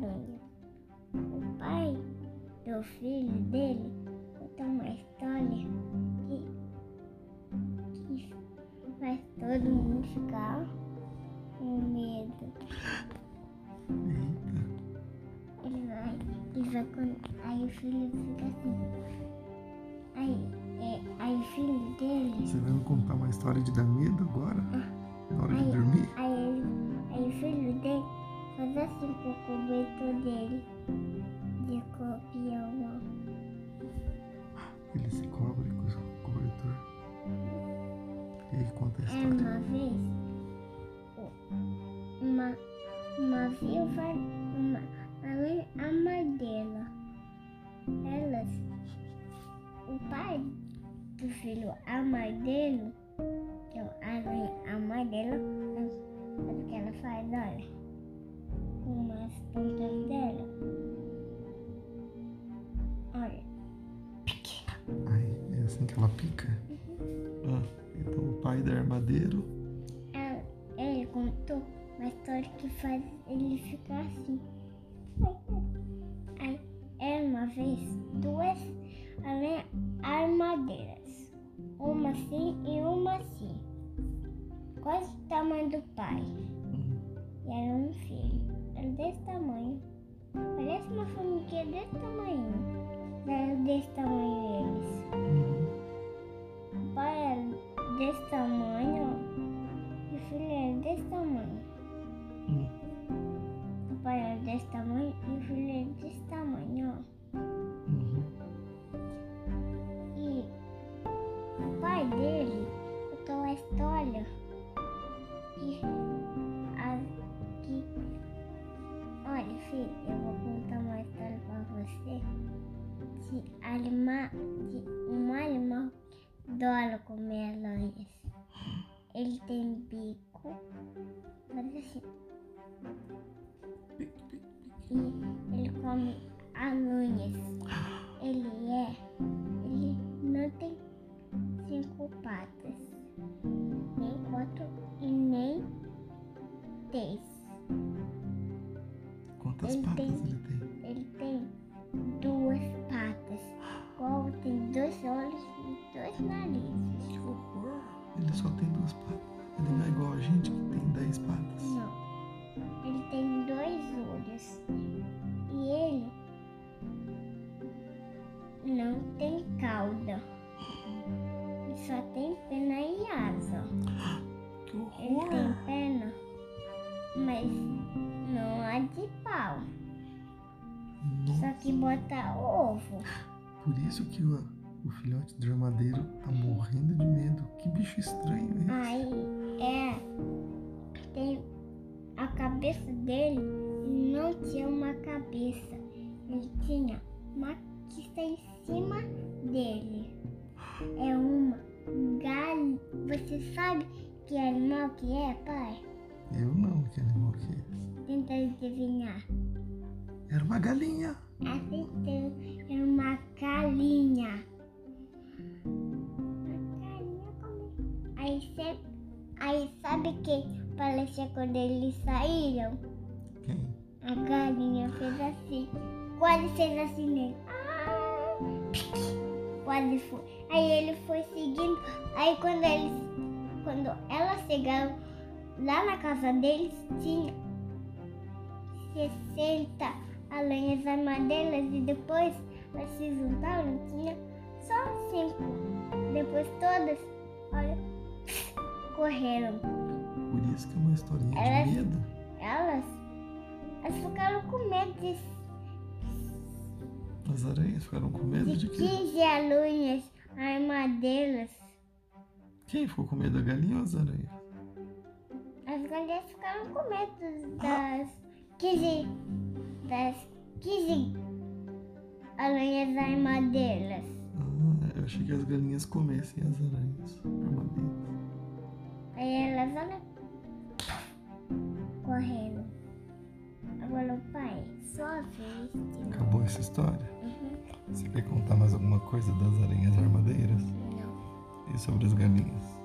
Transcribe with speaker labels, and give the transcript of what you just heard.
Speaker 1: O pai do filho dele conta uma história que, que faz todo mundo ficar com medo. Ele vai, ele vai contar, aí o filho fica assim. Aí, é, aí o filho dele,
Speaker 2: Você vai me contar uma história de dar medo agora? Na hora de
Speaker 1: Aí-
Speaker 2: dormir?
Speaker 1: aí, aí o filho dele faz assim com o cobertor dele de copião.
Speaker 2: Ele se cobre com o cobertor. E aí conta a
Speaker 1: É uma vez, o- uma, uma viúva, uma, além a mãe dela, elas, o pai do filho, a mãe dele, que é além a mãe dela, o que ela faz, olha, umas pontas dela, olha,
Speaker 2: Ai, é assim que ela pica? Ah, então o pai da armadeiro.
Speaker 1: ela, ele contou uma história que faz ele ficar assim. Aí, era uma vez duas armadeiras, uma assim e uma assim, quase o tamanho do pai.
Speaker 2: Hum,
Speaker 1: E era um filho, era desse tamanho. Parece uma formiguinha desse tamanho. Era desse tamanho eles. O pai era desse tamanho e o filho era desse tamanho. O pai era desse tamanho e o filho era desse tamanho. E o pai dele contou a história eu vou contar uma história pra você de, anima, de um animal que adora comer aranhas. Ele tem bico, faz assim, e ele come aranhas.
Speaker 2: Quantas
Speaker 1: Ele
Speaker 2: patas
Speaker 1: tem-
Speaker 2: ele tem?
Speaker 1: Ele tem duas patas, igual tem dois olhos e dois narizes.
Speaker 2: Que horror! Ele só tem duas patas. Ele não é igual a gente que tem dez patas.
Speaker 1: Não. Ele tem dois olhos. E ele não tem cauda. Ele só tem pena e asa.
Speaker 2: Que
Speaker 1: Ele
Speaker 2: horror!
Speaker 1: tem pena, mas não é de pau. Só
Speaker 2: Nossa,
Speaker 1: que bota ovo.
Speaker 2: por isso que o, o filhote de armadeiro tá morrendo de medo. Que bicho estranho esse.
Speaker 1: Aí é. Tem a cabeça dele ele não tinha uma cabeça. Ele tinha uma que está em cima dele. É uma galinha. Você sabe que animal que é, pai?
Speaker 2: Eu não, que animal que é
Speaker 1: adivinhar.
Speaker 2: Era uma galinha.
Speaker 1: Acertou. É uma galinha. Uma galinha como- Aí, cê- aí sabe quem parecia quando eles saíram?
Speaker 2: Quem?
Speaker 1: A galinha fez assim. Quase fez assim nele. Ah, quase foi. Aí ele foi seguindo. Aí quando eles. Quando elas chegaram lá na casa deles, tinha 60 aranhas armadeiras e depois elas se juntaram, tinha só cinco. Depois todas, olha, correram.
Speaker 2: Por isso que é uma historinha
Speaker 1: Elas-
Speaker 2: de medo.
Speaker 1: Elas, elas ficaram com medo de
Speaker 2: As aranhas ficaram com medo de
Speaker 1: de
Speaker 2: quê?
Speaker 1: 15 aranhas armadeiras.
Speaker 2: Quem ficou com medo da galinha ou as aranhas?
Speaker 1: As galinhas ficaram com medo das 15, das 15 aranhas armadeiras.
Speaker 2: Ah, eu achei que as galinhas comessem as aranhas armadeiras.
Speaker 1: Aí elas, olha, correram. Agora o pai, sua vez.
Speaker 2: Acabou essa história?
Speaker 1: Uhum.
Speaker 2: Você quer contar mais alguma coisa das aranhas armadeiras?
Speaker 1: Não,
Speaker 2: E sobre as galinhas?